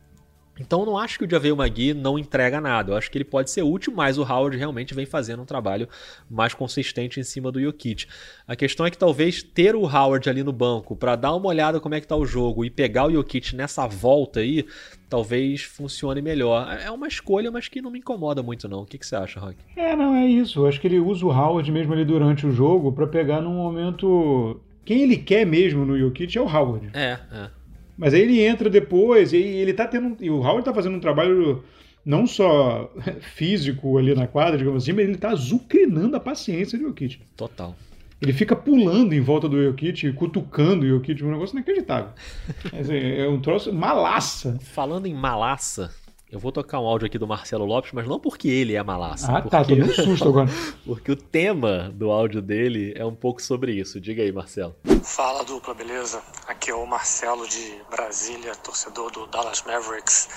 Então eu não acho que o Javel Magui não entrega nada. Eu acho que ele pode ser útil, mas o Howard realmente vem fazendo um trabalho mais consistente em cima do Jokic. A questão é que talvez ter o Howard ali no banco para dar uma olhada como é que tá o jogo e pegar o Jokic nessa volta aí, talvez funcione melhor. É uma escolha, mas que não me incomoda muito não. O que, que você acha, Rock? É, não, é isso. Eu acho que ele usa o Howard mesmo ali durante o jogo para pegar num momento... Quem ele quer mesmo no Jokic é o Howard. É, é. Mas aí ele entra depois e ele tá tendo. E o Howard tá fazendo um trabalho não só físico ali na quadra, digamos assim, mas ele tá azucrinando a paciência do Jokic. Total. Ele fica pulando em volta do Jokic, cutucando o Jokic, um negócio inacreditável. é um troço malaça. Falando em malaça, eu vou tocar um áudio aqui do Marcelo Lopes, mas não porque ele é malaça. Ah, porque... tá, tô susto agora. porque o tema do áudio dele é um pouco sobre isso. Diga aí, Marcelo. Fala, dupla, beleza? Aqui é o Marcelo de Brasília, torcedor do Dallas Mavericks.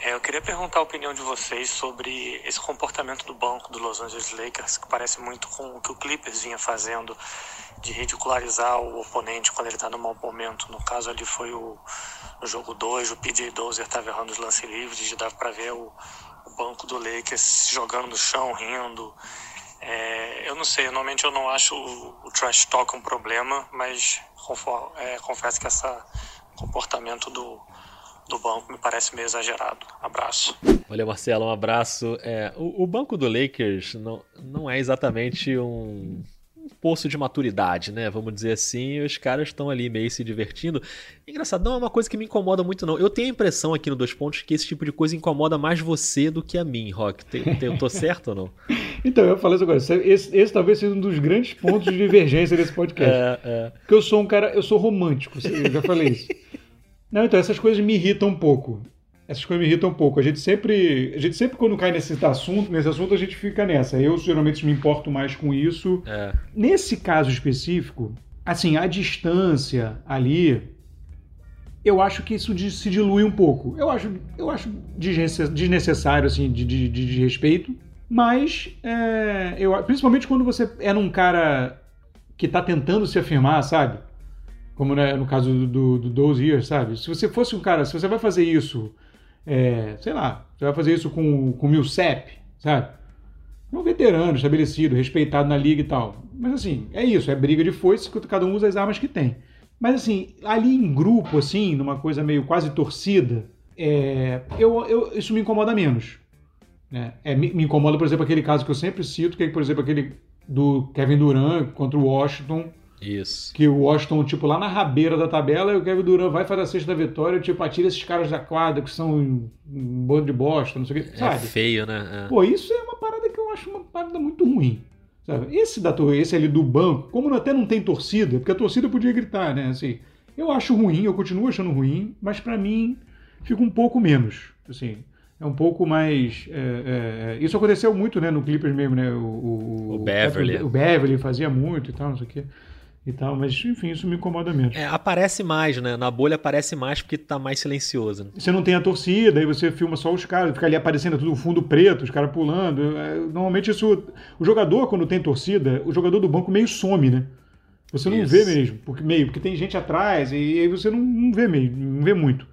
É, eu queria perguntar a opinião de vocês sobre esse comportamento do banco do Los Angeles Lakers, que parece muito com o que o Clippers vinha fazendo, de ridicularizar o oponente quando ele está no mau momento. No caso ali foi o jogo 2, o PJ Dozer estava errando os lances livres, dava para ver o, o, banco do Lakers jogando no chão, rindo. É, eu não sei, normalmente eu não acho o, o trash talk um problema, mas conforme, é, confesso que esse comportamento do do banco me parece meio exagerado. Abraço. Olha, Marcelo, um abraço. É, o, o, banco do Lakers não, não é exatamente um poço de maturidade, né? Vamos dizer assim, os caras estão ali meio se divertindo. Engraçado, não é uma coisa que me incomoda muito, não. Eu tenho a impressão aqui no Dois Pontos que esse tipo de coisa incomoda mais você do que a mim, Rock. Eu tô certo ou não? Então, eu falei isso agora. Esse, esse, talvez seja um dos grandes pontos de divergência desse podcast. É, é. Porque eu sou um cara, eu sou romântico, eu já falei isso. Não, então essas coisas me irritam um pouco. Essas coisas me irritam um pouco. A gente sempre, a gente sempre quando cai nesse assunto, nesse assunto a gente fica nessa. Eu geralmente me importo mais com isso. É. Nesse caso específico, assim, a distância ali, eu acho que isso se dilui um pouco. Eu acho, eu acho desnecessário, assim, de, de, de respeito. Mas, é, eu, principalmente quando você é num cara que está tentando se afirmar, sabe? Como né, no caso do, do, do Those Years, sabe? Se você fosse um cara, se você vai fazer isso, é, sei lá, você vai fazer isso com, com o Millsap, sabe? Um veterano, estabelecido, respeitado na liga e tal. Mas assim, é isso, é briga de foice, cada um usa as armas que tem. Mas assim, ali em grupo, assim, numa coisa meio quase torcida, é, eu, eu, isso me incomoda menos. Né? É, me, me, incomoda, por exemplo, aquele caso que eu sempre cito, que é, por exemplo, aquele do Kevin Durant contra o Washington. Isso. Que o Washington, tipo, lá na rabeira da tabela, e o Kevin Durant vai fazer a sexta vitória, tipo, atira esses caras da quadra que são um, bando de bosta, não sei o que. Sabe? É feio, né? É. Pô, isso é uma parada que eu acho uma parada muito ruim. Sabe? Esse, da, esse ali do banco, como até não tem torcida, porque a torcida podia gritar, né? Assim, eu acho ruim, eu continuo achando ruim, mas para mim fica um pouco menos. Assim, é um pouco mais. É, é, é, isso aconteceu muito né, no Clippers mesmo, né? O, o, o Beverly. O, o, Beverly fazia muito e tal, não sei o quê. E tal, mas enfim, isso me incomoda menos. É, aparece mais, né? Na bolha aparece mais porque tá mais silencioso. Né? Você não tem a torcida, aí você filma só os caras, fica ali aparecendo tudo fundo preto, os caras pulando. É, normalmente isso. O jogador, quando tem torcida, o jogador do banco meio some, né? Você não isso. vê mesmo, porque meio, porque tem gente atrás, e aí você não, não vê meio, não vê muito.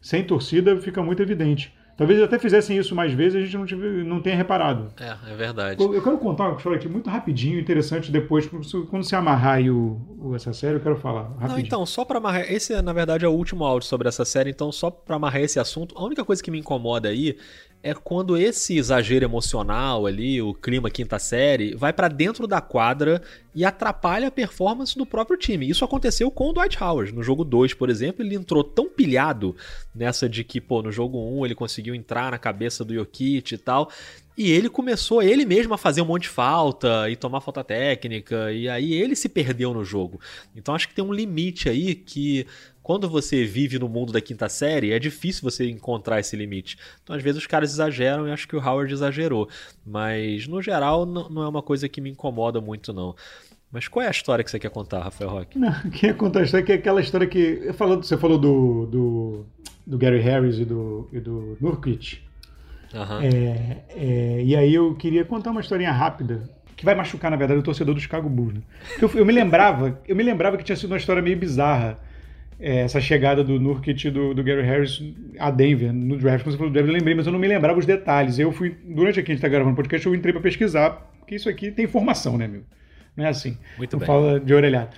Sem torcida fica muito evidente. Talvez até fizessem isso mais vezes e a gente não, tive, não tenha reparado. É, é verdade. Eu, eu quero contar uma história aqui muito rapidinho, interessante, depois, quando você amarrar aí o, o, essa série, eu quero falar. Rapidinho. Não, então, só para amarrar. Esse, na verdade, é o último áudio sobre essa série, então, só para amarrar esse assunto, a única coisa que me incomoda aí é quando esse exagero emocional ali, o clima quinta série, vai para dentro da quadra e atrapalha a performance do próprio time. Isso aconteceu com o Dwight Howard. No jogo 2, por exemplo, ele entrou tão pilhado nessa de que, pô, no jogo 1 um, ele conseguiu entrar na cabeça do Jokic e tal, e ele começou ele mesmo a fazer um monte de falta e tomar falta técnica, e aí ele se perdeu no jogo. Então acho que tem um limite aí que quando você vive no mundo da quinta série, é difícil você encontrar esse limite. Então, às vezes, os caras exageram e acho que o Howard exagerou. Mas, no geral, não é uma coisa que me incomoda muito, não. Mas qual é a história que você quer contar, Rafael Roque? Não, quer contar a história que é aquela história que. Falando, você falou do, do, do Gary Harris e do, e do Nurkic. Uhum. É, é, e aí eu queria contar uma historinha rápida que vai machucar, na verdade, o torcedor do Chicago Bulls. Né? Eu, eu, me lembrava, eu me lembrava que tinha sido uma história meio bizarra é, essa chegada do Nurkic e do, do, Gary Harris a Denver, no draft. Quando você falou do draft, eu lembrei, mas eu não me lembrava os detalhes. Eu fui, durante aqui a gente está gravando o podcast, eu entrei para pesquisar, porque isso aqui tem informação, né, meu? Não é assim. Muito não bem. fala de orelhado.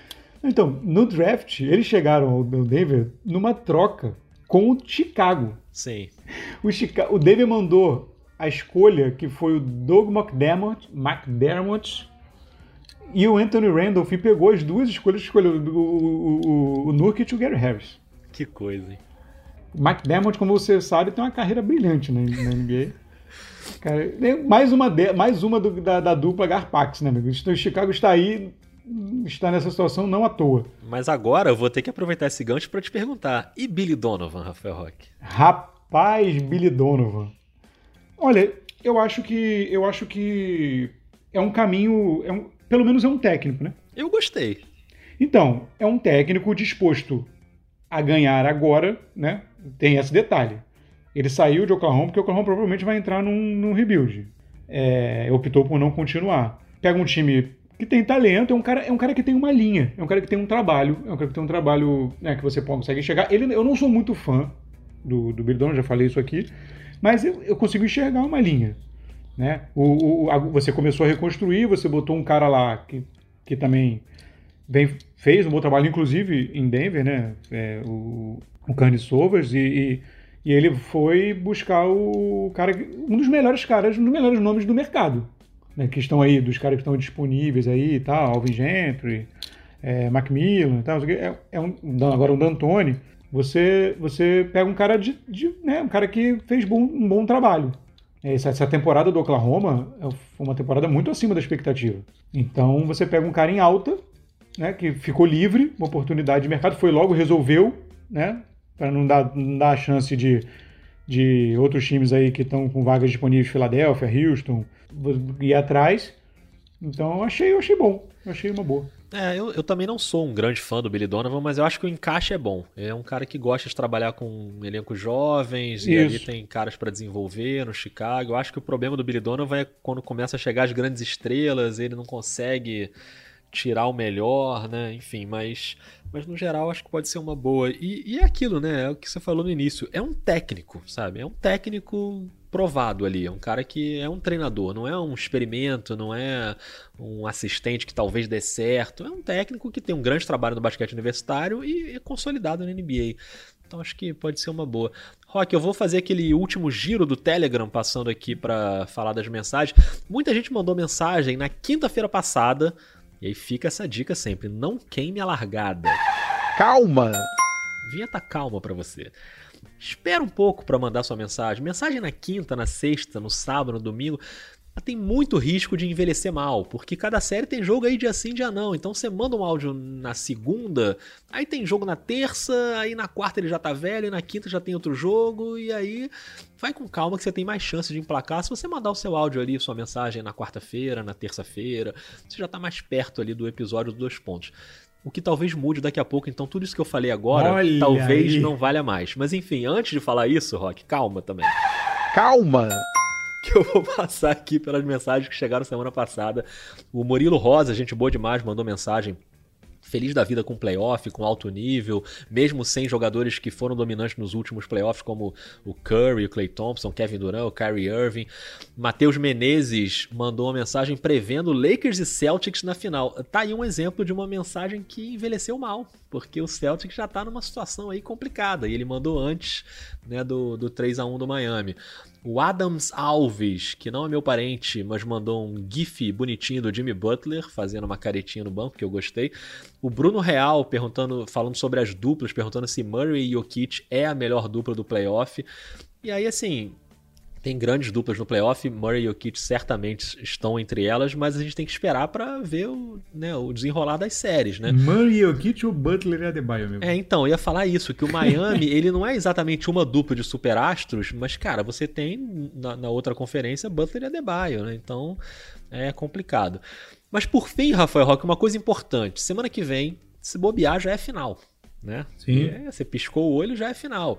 Então, no draft, eles chegaram ao Denver numa troca com o Chicago. Sim. O, Chicago, o Denver mandou a escolha que foi o Doug McDermott, McDermott e o Anthony Randolph pegou as duas escolhas, escolheu o, o, o, o Nurkic e o Gary Harris. Que coisa, hein? O McDermott, como você sabe, tem uma carreira brilhante na, na NBA. Cara, mais uma, de, mais uma do, da, da, dupla Garpax, né, amigo? Então, o Chicago está aí, está nessa situação não à toa. Mas agora eu vou ter que aproveitar esse gancho para te perguntar. E Billy Donovan, Rafael Roque? Rapaz, Billy Donovan. Olha, eu acho que eu acho que é um caminho, é um, pelo menos é um técnico, né? Eu gostei. Então, é um técnico disposto a ganhar agora, né? Tem esse detalhe. Ele saiu de Oklahoma porque o Oklahoma provavelmente vai entrar num, num rebuild. É, optou por não continuar. Pega um time que tem talento, é um, cara, é um cara que tem uma linha, é um cara que tem um trabalho, é um cara que tem um trabalho né, que você consegue enxergar. Ele, eu não sou muito fã do, do já falei isso aqui, mas eu, eu consigo enxergar uma linha. Né? O, o a, você começou a reconstruir, você botou um cara lá que, que também fez um bom trabalho, inclusive em Denver, né? É, o, o Carne Sovas, e, e, e, ele foi buscar o cara, um dos melhores caras, um dos melhores nomes do mercado, né? que estão aí, dos caras que estão disponíveis aí e tal, Alvin Gentry, é, Macmillan e tal, é, é um, agora um D'Antoni, você, você pega um cara de, de né, um cara que fez bom, um bom trabalho Essa, essa temporada do Oklahoma é, foi uma temporada muito acima da expectativa. Então você pega um cara em alta, né, que ficou livre, uma oportunidade de mercado, foi logo, resolveu, né, para não dar, não dar a chance de, de outros times aí que estão com vagas disponíveis, Filadélfia, Houston, ir atrás. Então eu achei, eu achei bom, eu achei uma boa. É, eu, eu também não sou um grande fã do Billy Donovan, mas eu acho que o encaixe é bom. É um cara que gosta de trabalhar com elencos jovens Isso. e ali tem caras para desenvolver no Chicago. Eu acho que o problema do Billy Donovan é quando começa a chegar as grandes estrelas, ele não consegue tirar o melhor, né? Enfim, mas, mas no geral acho que pode ser uma boa. E, e é aquilo, né? É o que você falou no início. É um técnico, sabe? É um técnico provado ali. É um cara que é um treinador, não é um experimento, não é um assistente que talvez dê certo. É um técnico que tem um grande trabalho no basquete universitário e é consolidado na NBA. Então acho que pode ser uma boa. Rock, eu vou fazer aquele último giro do Telegram passando aqui para falar das mensagens. Muita gente mandou mensagem na quinta-feira passada e aí fica essa dica sempre: não queime a largada. Calma! Vinheta calma para você. Espera um pouco para mandar sua mensagem. Mensagem na quinta, na sexta, no sábado, no domingo tem muito risco de envelhecer mal, porque cada série tem jogo aí dia sim, dia não. Então você manda um áudio na segunda, aí tem jogo na terça, aí na quarta ele já tá velho, e na quinta já tem outro jogo, e aí vai com calma que você tem mais chance de emplacar. Se você mandar o seu áudio ali, sua mensagem na quarta-feira, na terça-feira, você já tá mais perto ali do episódio dos dois pontos. O que talvez mude daqui a pouco, então tudo isso que eu falei agora Olha talvez aí. não valha mais. Mas enfim, antes de falar isso, Rock, calma também. Calma! que eu vou passar aqui pelas mensagens que chegaram semana passada. O Murilo Rosa, gente boa demais, mandou mensagem feliz da vida com playoff, com alto nível, mesmo sem jogadores que foram dominantes nos últimos playoffs, como o Curry, o Clay Thompson, Kevin Durant, o Kyrie Irving. Matheus Menezes mandou uma mensagem prevendo Lakers e Celtics na final. Tá aí um exemplo de uma mensagem que envelheceu mal, porque o Celtics já tá numa situação aí complicada, e ele mandou antes né, do, do 3 a 1 do Miami. O Adams Alves, que não é meu parente, mas mandou um gif bonitinho do Jimmy Butler, fazendo uma caretinha no banco, que eu gostei. O Bruno Real perguntando, falando sobre as duplas, perguntando se Murray e Jokic é a melhor dupla do playoff. E aí, assim, tem grandes duplas no playoff, Murray e Jokic certamente estão entre elas, mas a gente tem que esperar para ver o, né, o desenrolar das séries, né? Murray e Jokic ou Butler e Adebayo mesmo? É, então, eu ia falar isso, que o Miami, ele não é exatamente uma dupla de superastros, mas, cara, você tem na, na outra conferência Butler e Adebayo, né? Então, é complicado. Mas por fim, Rafael Roque, uma coisa importante, semana que vem, se bobear já é final né? Sim. É, você piscou o olho, já é final.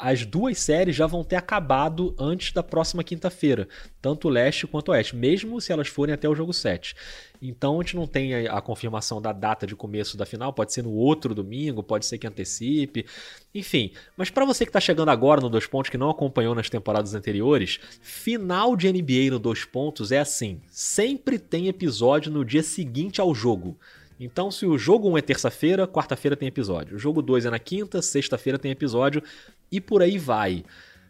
As duas séries já vão ter acabado antes da próxima quinta-feira, tanto o leste quanto o oeste, mesmo se elas forem até o jogo 7. Então a gente não tem a, a confirmação da data de começo da final, pode ser no outro domingo, pode ser que antecipe, enfim. Mas para você que está chegando agora no Dois Pontos, que não acompanhou nas temporadas anteriores, final de NBA no Dois Pontos é assim: sempre tem episódio no dia seguinte ao jogo. Então, se o jogo 1 é terça-feira, quarta-feira tem episódio. O jogo 2 é na quinta, sexta-feira tem episódio e por aí vai.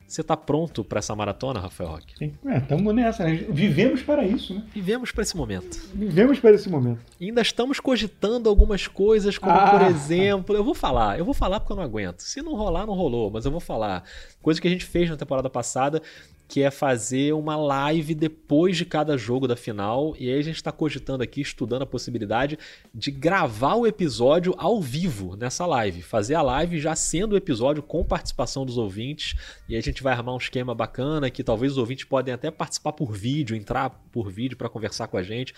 Você tá pronto para essa maratona, Rafael Roque? Sim. É, estamos nessa, né? Vivemos para isso, né? Vivemos para esse momento. Vivemos para esse momento. E ainda estamos cogitando algumas coisas, como ah. por exemplo, eu vou falar, eu vou falar porque eu não aguento. Se não rolar, não rolou, mas eu vou falar. Coisa que a gente fez na temporada passada que é fazer uma live depois de cada jogo da final. E aí a gente está cogitando aqui, estudando a possibilidade de gravar o episódio ao vivo nessa live. Fazer a live já sendo o episódio com participação dos ouvintes. E aí a gente vai armar um esquema bacana que talvez os ouvintes podem até participar por vídeo, entrar por vídeo para conversar com a gente.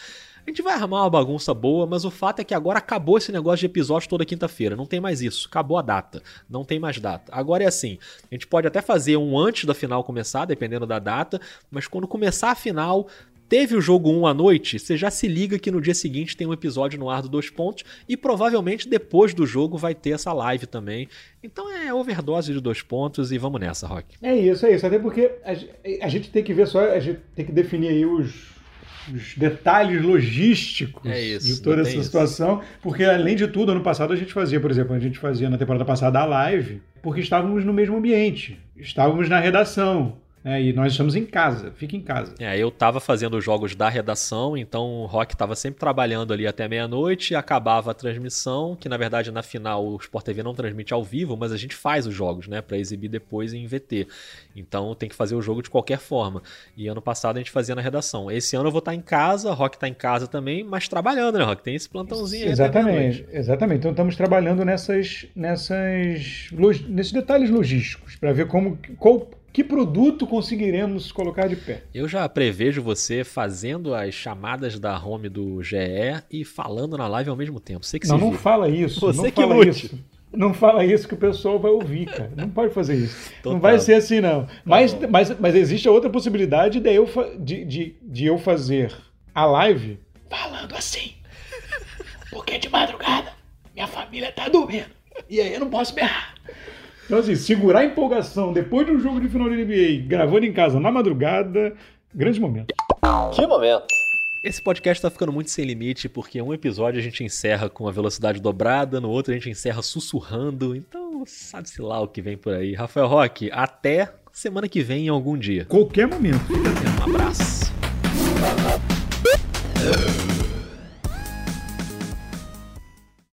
A gente vai armar uma bagunça boa, mas o fato é que agora acabou esse negócio de episódio toda quinta-feira. Não tem mais isso. Acabou a data. Não tem mais data. Agora é assim: a gente pode até fazer um antes da final começar, dependendo da data, mas quando começar a final, Teve o jogo 1 à noite, você já se liga que no dia seguinte tem um episódio no ar do Dois Pontos e provavelmente depois do jogo vai ter essa live também. Então é overdose de dois pontos e vamos nessa, Rock. É isso, é isso. Até porque a, a gente tem que ver só, a gente tem que definir aí os, os detalhes logísticos é isso, de toda essa situação, isso. porque além de tudo, ano passado a gente fazia, por exemplo, a gente fazia na temporada passada a live, porque estávamos no mesmo ambiente, estávamos na redação. Né? E nós estamos em casa, fica em casa. É, eu tava fazendo os jogos da redação, então o Rock tava sempre trabalhando ali até meia-noite, acabava a transmissão, que na verdade na final o Sport TV não transmite ao vivo, mas a gente faz os jogos, né, para exibir depois em VT. Então tem que fazer o jogo de qualquer forma. E ano passado a gente fazia na redação. Esse ano eu vou estar em casa, Rock tá em casa também, mas trabalhando, né, Rock? Tem esse plantãozinho aí. Exatamente, exatamente. Então estamos trabalhando nessas, nessas, nesses detalhes logísticos para ver como qual que produto conseguiremos colocar de pé? Eu já prevejo você fazendo as chamadas da home do GE e falando na live ao mesmo tempo. Você que não, se não vira. fala isso. Você não que fala lute. isso. Não fala isso que o pessoal vai ouvir, cara. Não pode fazer isso. Então não tá. vai ser assim, não. Mas, bom. mas, mas existe a outra possibilidade de eu, de, de, de eu fazer a live falando assim. Porque de madrugada minha família tá dormindo. E aí eu não posso berrar. Então, assim, segurar a empolgação depois de um jogo de final de NBA, gravando em casa na madrugada, grande momento. Que momento! Esse podcast tá ficando muito sem limite, porque um episódio a gente encerra com a velocidade dobrada, no outro a gente encerra sussurrando, então sabe-se lá o que vem por aí. Rafael Roque, até semana que vem em algum dia. Qualquer momento. Um abraço.